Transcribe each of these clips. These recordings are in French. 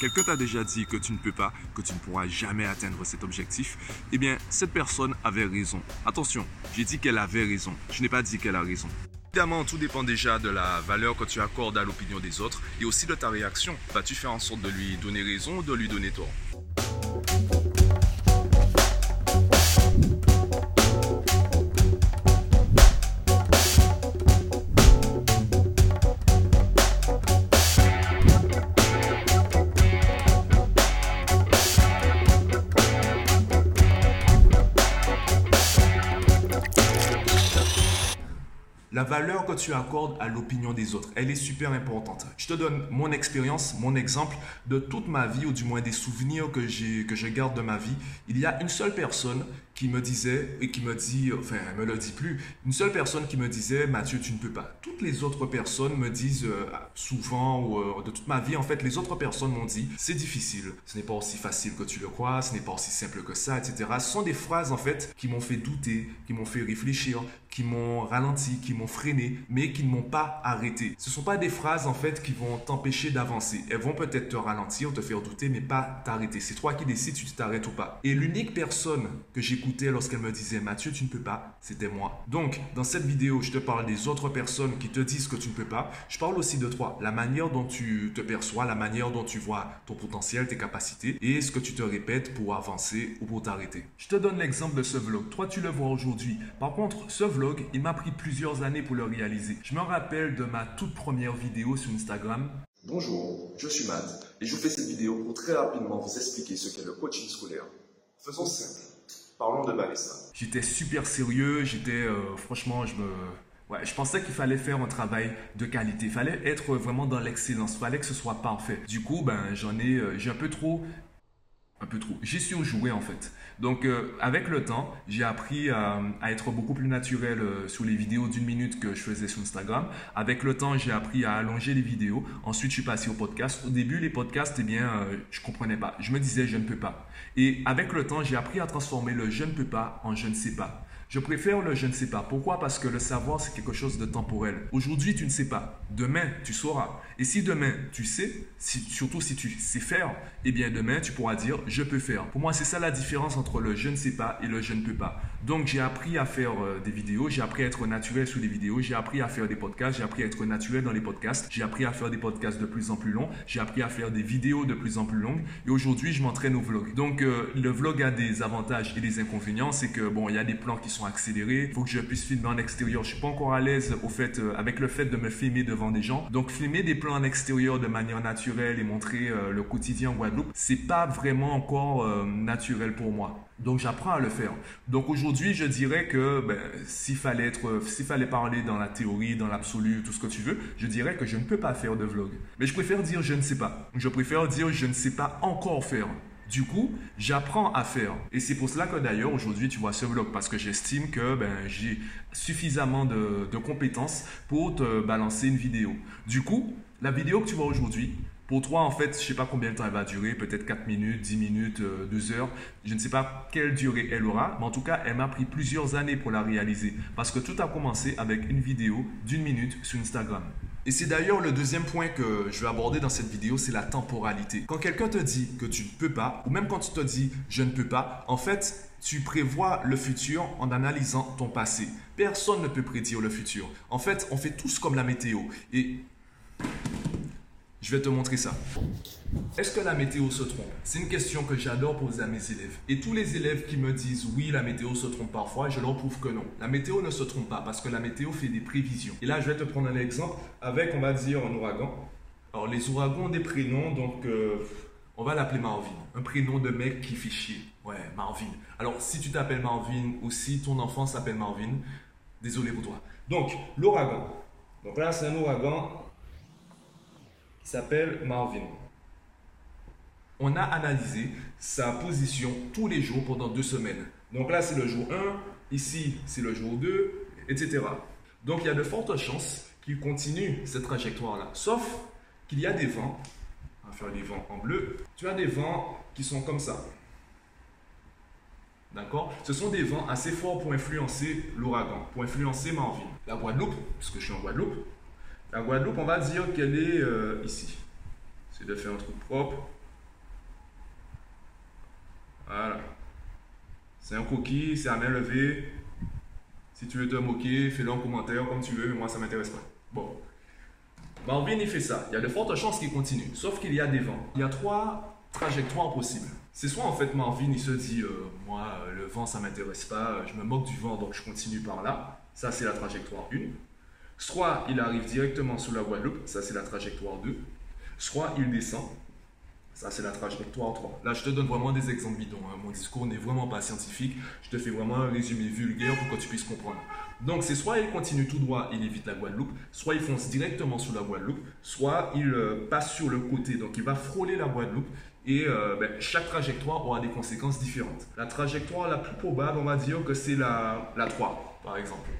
Quelqu'un t'a déjà dit que tu ne peux pas, que tu ne pourras jamais atteindre cet objectif? Eh bien, cette personne avait raison. Attention, j'ai dit qu'elle avait raison. Je n'ai pas dit qu'elle a raison. Évidemment, tout dépend déjà de la valeur que tu accordes à l'opinion des autres et aussi de ta réaction. Vas-tu faire en sorte de lui donner raison ou de lui donner tort? La valeur que tu accordes à l'opinion des autres, elle est super importante. Je te donne mon expérience, mon exemple de toute ma vie, ou du moins des souvenirs que, que je garde de ma vie. Il y a une seule personne qui me disait, et qui me dit, enfin, elle me le dit plus, une seule personne qui me disait, Mathieu, tu ne peux pas. Toutes les autres personnes me disent euh, souvent, ou euh, de toute ma vie, en fait, les autres personnes m'ont dit, c'est difficile, ce n'est pas aussi facile que tu le crois, ce n'est pas aussi simple que ça, etc. Ce sont des phrases, en fait, qui m'ont fait douter, qui m'ont fait réfléchir, qui m'ont ralenti, qui m'ont freiné, mais qui ne m'ont pas arrêté. Ce ne sont pas des phrases, en fait, qui vont t'empêcher d'avancer. Elles vont peut-être te ralentir, te faire douter, mais pas t'arrêter. C'est toi qui décides si tu t'arrêtes ou pas. Et l'unique personne que j'écoute lorsqu'elle me disait Mathieu, tu ne peux pas, c'était moi. Donc, dans cette vidéo, je te parle des autres personnes qui te disent que tu ne peux pas. Je parle aussi de toi, la manière dont tu te perçois, la manière dont tu vois ton potentiel, tes capacités et ce que tu te répètes pour avancer ou pour t'arrêter. Je te donne l'exemple de ce vlog. Toi, tu le vois aujourd'hui. Par contre, ce vlog, il m'a pris plusieurs années pour le réaliser. Je me rappelle de ma toute première vidéo sur Instagram. Bonjour, je suis Matt et je vous fais cette vidéo pour très rapidement vous expliquer ce qu'est le coaching scolaire. Faisons simple. Parlons de Vanessa. J'étais super sérieux, j'étais euh, franchement, je me... Ouais, je pensais qu'il fallait faire un travail de qualité. Il fallait être vraiment dans l'excellence. Il fallait que ce soit parfait. Du coup, ben, j'en ai, euh, j'ai un peu trop un peu trop. J'ai surjoué en fait. Donc euh, avec le temps, j'ai appris à, être beaucoup plus naturel euh, sur les vidéos d'une minute que je faisais sur Instagram. Avec le temps, j'ai appris à allonger les vidéos. Ensuite, je suis passé au podcast. Au début, les podcasts, eh bien, euh, je comprenais pas. Je me disais, je ne peux pas. Et avec le temps, j'ai appris à transformer le je ne peux pas en je ne sais pas. Je préfère le je ne sais pas. Pourquoi? Parce que le savoir, c'est quelque chose de temporel. Aujourd'hui, tu ne sais pas. Demain, tu sauras. Et si demain, tu sais, surtout si tu sais faire, eh bien demain, tu pourras dire je peux faire. Pour moi, c'est ça la différence entre le je ne sais pas et le je ne peux pas. Donc, j'ai appris à faire euh, des vidéos, j'ai appris à être naturel sur les vidéos, j'ai appris à faire des podcasts, j'ai appris à être naturel dans les podcasts, j'ai appris à faire des podcasts de plus en plus longs, j'ai appris à faire des vidéos de plus en plus longues. Et aujourd'hui, je m'entraîne au vlog. Donc, euh, le vlog a des avantages et des inconvénients. C'est que, bon, il y a des plans qui sont accélérés. Il faut que je puisse filmer en extérieur. Je suis pas encore à l'aise au fait, euh, avec le fait de me filmer devant des gens. Donc filmer des plans en extérieur de manière naturelle et montrer euh, le quotidien en Guadeloupe, c'est pas vraiment encore euh, naturel pour moi. Donc j'apprends à le faire. Donc aujourd'hui, je dirais que ben, s'il fallait être, s'il fallait parler dans la théorie, dans l'absolu, tout ce que tu veux, je dirais que je ne peux pas faire de vlog. Mais je préfère dire je ne sais pas. Je préfère dire je ne sais pas encore faire. Du coup, j'apprends à faire. Et c'est pour cela que d'ailleurs, aujourd'hui, tu vois ce vlog, parce que j'estime que ben, j'ai suffisamment de, compétences pour te balancer une vidéo. Du coup, la vidéo que tu vois aujourd'hui, pour toi, en fait, je ne sais pas combien de temps elle va durer, peut-être 4 minutes, 10 minutes, 2 euh, heures. Je ne sais pas quelle durée elle aura, mais en tout cas, elle m'a pris plusieurs années pour la réaliser. Parce que tout a commencé avec une vidéo d'une minute sur Instagram. Et c'est d'ailleurs le deuxième point que je vais aborder dans cette vidéo, c'est la temporalité. Quand quelqu'un te dit que tu ne peux pas, ou même quand tu te dis je ne peux pas, en fait, tu prévois le futur en analysant ton passé. Personne ne peut prédire le futur. En fait, on fait tous comme la météo. Et je vais te montrer ça. Est-ce que la météo se trompe? C'est une question que j'adore poser à mes élèves. Et tous les élèves qui me disent oui, la météo se trompe parfois, je leur prouve que non. La météo ne se trompe pas parce que la météo fait des prévisions. Et là, je vais te prendre un exemple avec, on va dire, un ouragan. Alors, les ouragans ont des prénoms, donc euh, on va l'appeler Marvin. Un prénom de mec qui fait chier. Ouais, Marvin. Alors, si tu t'appelles Marvin ou si ton enfant s'appelle Marvin, désolé pour toi. Donc, l'ouragan. Donc là, c'est un ouragan s'appelle Marvin. On a analysé sa position tous les jours pendant deux semaines. Donc là, c'est le jour 1, ici, c'est le jour 2, etc. Donc il y a de fortes chances qu'il continue cette trajectoire-là. Sauf qu'il y a des vents, on va faire les vents en bleu, tu as des vents qui sont comme ça. D'accord? Ce sont des vents assez forts pour influencer l'ouragan, pour influencer Marvin. La Guadeloupe, puisque je suis en Guadeloupe, la Guadeloupe, on va dire qu'elle est euh, ici. C'est de faire un truc propre. Voilà. C'est un coquille, c'est à main levée. Si tu veux te moquer, fais-le en commentaire comme tu veux, mais moi ça m'intéresse pas. Bon. Marvin, il fait ça. Il y a de fortes chances qu'il continue. Sauf qu'il y a des vents. Il y a trois trajectoires possibles. C'est soit en fait Marvin, il se dit, euh, moi, le vent, ça m'intéresse pas, je me moque du vent, donc je continue par là. Ça, c'est la trajectoire 1. Soit il arrive directement sous la Guadeloupe, ça c'est la trajectoire 2. Soit il descend, ça, c'est la trajectoire 3. Là, je te donne vraiment des exemples bidons. Hein. Mon discours n'est vraiment pas scientifique. Je te fais vraiment un résumé vulgaire pour que tu puisses comprendre. Donc, c'est soit il continue tout droit, il évite la Guadeloupe, soit il fonce directement sous la Guadeloupe, soit il euh, passe sur le côté, donc il va frôler la Guadeloupe. Et euh, ben, chaque trajectoire aura des conséquences différentes. La trajectoire la plus probable, on va dire que c'est la, la 3, par exemple.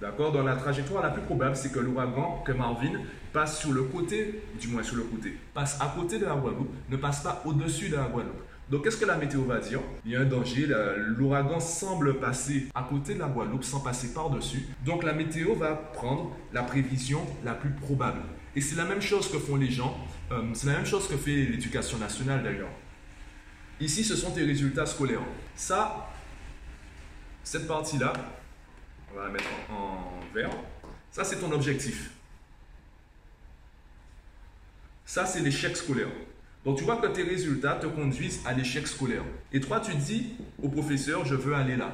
D'accord? Dans la trajectoire la plus probable, c'est que l'ouragan, que Marvin, passe sur le côté, du moins sur le côté, passe à côté de la Guadeloupe, ne passe pas au-dessus de la Guadeloupe. Donc, qu'est-ce que la météo va dire? Il y a un danger, l'ouragan semble passer à côté de la Guadeloupe sans passer par-dessus. Donc, la météo va prendre la prévision la plus probable. Et c'est la même chose que font les gens, euh, c'est la même chose que fait l'éducation nationale d'ailleurs. Ici, ce sont tes résultats scolaires. Ça, cette partie-là, on va la mettre en, vert. Ça, c'est ton objectif. Ça, c'est l'échec scolaire. Donc, tu vois que tes résultats te conduisent à l'échec scolaire. Et toi, tu dis au professeur, je veux aller là.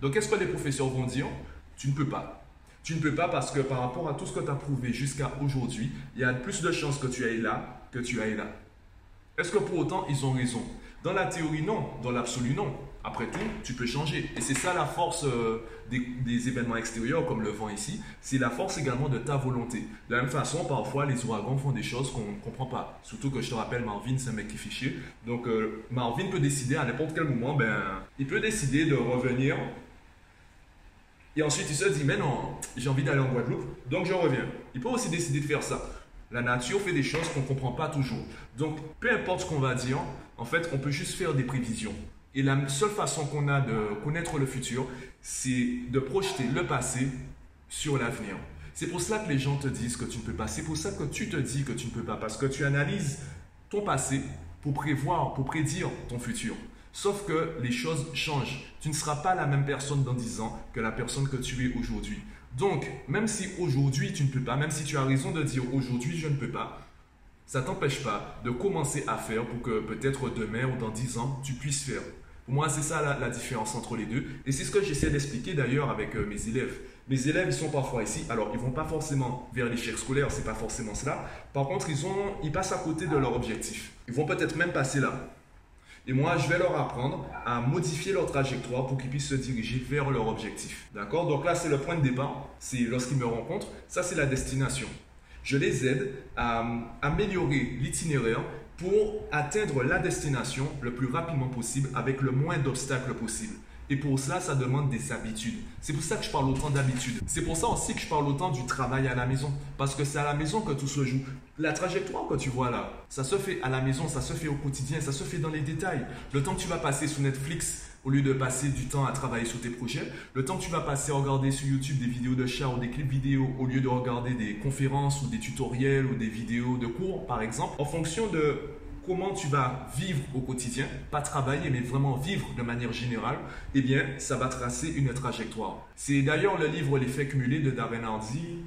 Donc, qu'est-ce que les professeurs vont dire? Tu ne peux pas. Tu ne peux pas parce que par rapport à tout ce que tu as prouvé jusqu'à aujourd'hui, il y a plus de chances que tu ailles là que tu ailles là. Est-ce que pour autant, ils ont raison? Dans la théorie, non. Dans l'absolu, non. Après tout, tu peux changer. Et c'est ça la force euh, des, événements extérieurs, comme le vent ici. C'est la force également de ta volonté. De la même façon, parfois, les ouragans font des choses qu'on ne comprend pas. Surtout que je te rappelle, Marvin, c'est un mec qui fichier. Donc, euh, Marvin peut décider à n'importe quel moment, ben, il peut décider de revenir. Et ensuite, il se dit, mais non, j'ai envie d'aller en Guadeloupe, donc je reviens. Il peut aussi décider de faire ça. La nature fait des choses qu'on ne comprend pas toujours. Donc, peu importe ce qu'on va dire, en fait, on peut juste faire des prévisions. Et la seule façon qu'on a de connaître le futur, c'est de projeter le passé sur l'avenir. C'est pour cela que les gens te disent que tu ne peux pas. C'est pour ça que tu te dis que tu ne peux pas. Parce que tu analyses ton passé pour prévoir, pour prédire ton futur. Sauf que les choses changent. Tu ne seras pas la même personne dans 10 ans que la personne que tu es aujourd'hui. Donc, même si aujourd'hui tu ne peux pas, même si tu as raison de dire aujourd'hui je ne peux pas, ça t'empêche pas de commencer à faire pour que peut-être demain ou dans 10 ans tu puisses faire. Pour moi, c'est ça la, différence entre les deux. Et c'est ce que j'essaie d'expliquer d'ailleurs avec euh, mes élèves. Mes élèves, ils sont parfois ici. Alors, ils vont pas forcément vers l'échec scolaire, c'est pas forcément cela. Par contre, ils, ont, ils passent à côté de leur objectif. Ils vont peut-être même passer là. Et moi, je vais leur apprendre à modifier leur trajectoire pour qu'ils puissent se diriger vers leur objectif. D'accord? Donc là, c'est le point de départ. C'est lorsqu'ils me rencontrent. Ça, c'est la destination. Je les aide à améliorer l'itinéraire pour atteindre la destination le plus rapidement possible avec le moins d'obstacles possible. Et pour cela, ça demande des habitudes. C'est pour ça que je parle autant d'habitudes. C'est pour ça aussi que je parle autant du travail à la maison. Parce que c'est à la maison que tout se joue. La trajectoire que tu vois là, ça se fait à la maison, ça se fait au quotidien, ça se fait dans les détails. Le temps que tu vas passer sur Netflix au lieu de passer du temps à travailler sur tes projets, le temps que tu vas passer à regarder sur YouTube des vidéos de chats ou des clips vidéo au lieu de regarder des conférences ou des tutoriels ou des vidéos de cours par exemple, en fonction de comment tu vas vivre au quotidien, pas travailler, mais vraiment vivre de manière générale, eh bien, ça va tracer une trajectoire. C'est d'ailleurs le livre L'effet cumulé de Darren Hardy.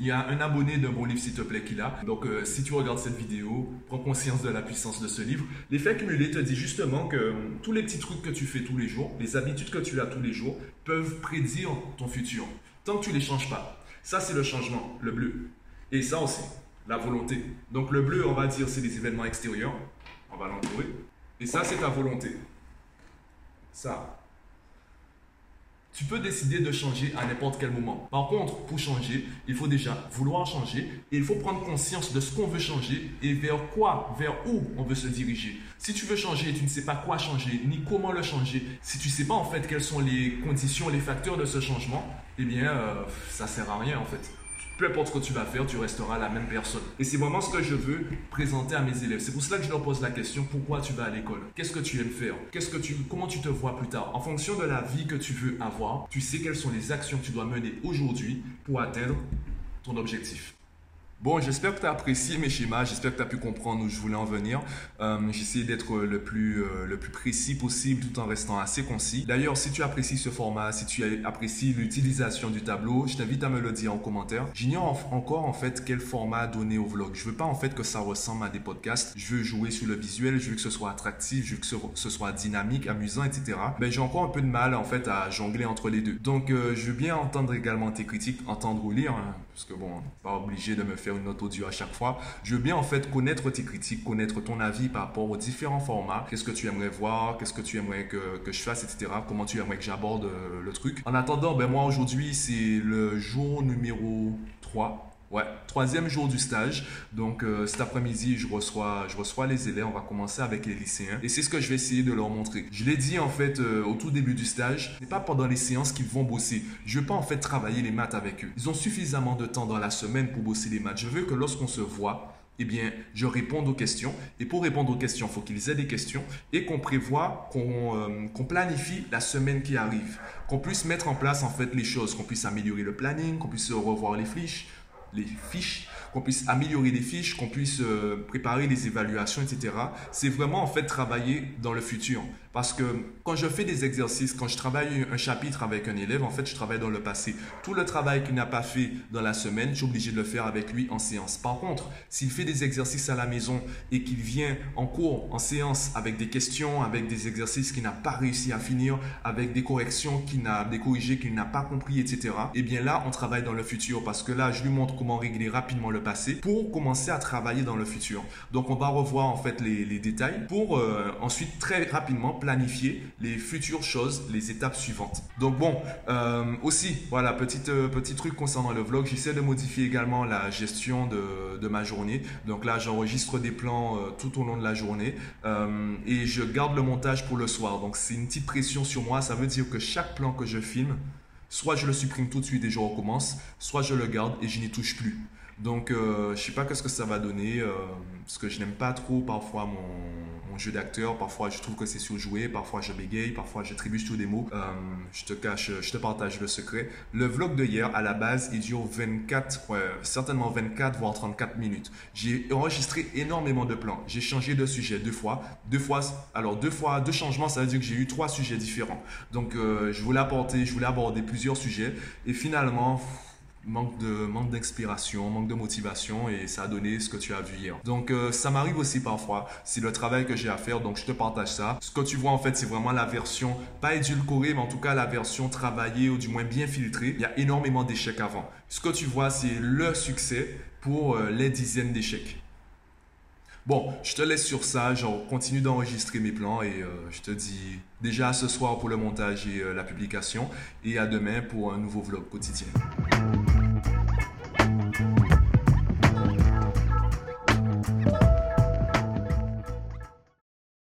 Il y a un abonné de mon livre, s'il te plaît, qui l'a. Donc, euh, si tu regardes cette vidéo, prends conscience de la puissance de ce livre. L'effet cumulé te dit justement que euh, tous les petits trucs que tu fais tous les jours, les habitudes que tu as tous les jours, peuvent prédire ton futur. Tant que tu ne les changes pas. Ça, c'est le changement, le bleu. Et ça aussi, la volonté. Donc le bleu, on va dire, c'est les événements extérieurs. On va l'entourer. Et ça, c'est ta volonté. Ça. Tu peux décider de changer à n'importe quel moment. Par contre, pour changer, il faut déjà vouloir changer et il faut prendre conscience de ce qu'on veut changer et vers quoi, vers où on veut se diriger. Si tu veux changer et tu ne sais pas quoi changer ni comment le changer, si tu ne sais pas en fait quelles sont les conditions, les facteurs de ce changement, eh bien, euh, ça sert à rien en fait peu importe ce que tu vas faire, tu resteras la même personne. Et c'est vraiment ce que je veux présenter à mes élèves. C'est pour cela que je leur pose la question pourquoi tu vas à l'école? Qu'est-ce que tu aimes faire? Qu'est-ce que tu, comment tu te vois plus tard? En fonction de la vie que tu veux avoir, tu sais quelles sont les actions que tu dois mener aujourd'hui pour atteindre ton objectif. Bon, j'espère que tu as apprécié mes schémas, j'espère que tu as pu comprendre où je voulais en venir. Euh, J'ai essayé d'être le plus, euh, le plus précis possible tout en restant assez concis. D'ailleurs, si tu apprécies ce format, si tu apprécies l'utilisation du tableau, je t'invite à me le dire en commentaire. J'ignore encore en fait quel format donner au vlog. Je veux pas en fait que ça ressemble à des podcasts. Je veux jouer sur le visuel, je veux que ce soit attractif, je veux que ce soit dynamique, amusant, etc. Mais j'ai encore un peu de mal en fait à jongler entre les deux. Donc, euh, je veux bien entendre également tes critiques, entendre ou lire, hein, parce que bon, pas obligé de me faire une note audio à chaque fois. Je veux bien en fait connaître tes critiques, connaître ton avis par rapport aux différents formats. Qu'est-ce que tu aimerais voir, qu'est-ce que tu aimerais que, que, je fasse, etc. Comment tu aimerais que j'aborde euh, le truc? En attendant, ben moi aujourd'hui c'est le jour numéro 3 Ouais, troisième jour du stage. Donc euh, cet après-midi, je reçois, je reçois les élèves. On va commencer avec les lycéens. Et c'est ce que je vais essayer de leur montrer. Je l'ai dit en fait euh, au tout début du stage. Ce n'est pas pendant les séances qu'ils vont bosser. Je veux pas en fait travailler les maths avec eux. Ils ont suffisamment de temps dans la semaine pour bosser les maths. Je veux que lorsqu'on se voit, eh bien, je réponde aux questions. Et pour répondre aux questions, il faut qu'ils aient des questions et qu'on prévoit, euh, qu'on planifie la semaine qui arrive. Qu'on puisse mettre en place en fait les choses, qu'on puisse améliorer le planning, qu'on puisse revoir les fiches, les fiches, qu'on puisse améliorer les fiches, qu'on puisse euh, préparer les évaluations, etc. C'est vraiment en fait travailler dans le futur. Parce que quand je fais des exercices, quand je travaille un chapitre avec un élève, en fait, je travaille dans le passé. Tout le travail qu'il n'a pas fait dans la semaine, je suis obligé de le faire avec lui en séance. Par contre, s'il fait des exercices à la maison et qu'il vient en cours, en séance, avec des questions, avec des exercices qu'il n'a pas réussi à finir, avec des corrections qu'il n'a, des corrigés qu'il n'a pas compris, etc. Eh bien là, on travaille dans le futur parce que là, je lui montre comment régler rapidement le passé pour commencer à travailler dans le futur. Donc, on va revoir en fait les, détails pour euh, ensuite très rapidement planifier les futures choses, les étapes suivantes. Donc bon, euh, aussi, voilà, petit, euh, petit truc concernant le vlog, j'essaie de modifier également la gestion de, de ma journée. Donc là, j'enregistre des plans euh, tout au long de la journée et je garde le montage pour le soir. Donc c'est une petite pression sur moi, ça veut dire que chaque plan que je filme, soit je le supprime tout de suite et je recommence, soit je le garde et je n'y touche plus. Donc, euh, je sais pas qu'est-ce que ça va donner, euh, parce que je n'aime pas trop parfois mon, mon jeu d'acteur. Parfois, je trouve que c'est surjoué. Parfois, je bégaye. Parfois, je trébuche sur des mots. Euh, je te cache, je te partage le secret. Le vlog de hier, à la base, il dure 24, ouais, certainement 24 voire 34 minutes. J'ai enregistré énormément de plans. J'ai changé de sujet deux fois, deux fois. Alors deux fois, deux changements, ça veut dire que j'ai eu trois sujets différents. Donc, euh, je voulais apporter, je voulais aborder plusieurs sujets, et finalement manque de manque d'inspiration, manque de motivation et ça a donné ce que tu as vu hier. Donc euh, ça m'arrive aussi parfois, c'est le travail que j'ai à faire donc je te partage ça. Ce que tu vois en fait, c'est vraiment la version pas édulcorée mais en tout cas la version travaillée ou du moins bien filtrée. Il y a énormément d'échecs avant. Ce que tu vois, c'est le succès pour euh, les dizaines d'échecs. Bon, je te laisse sur ça, je continue d'enregistrer mes plans et euh, je te dis déjà à ce soir pour le montage et la publication et à demain pour un nouveau vlog quotidien.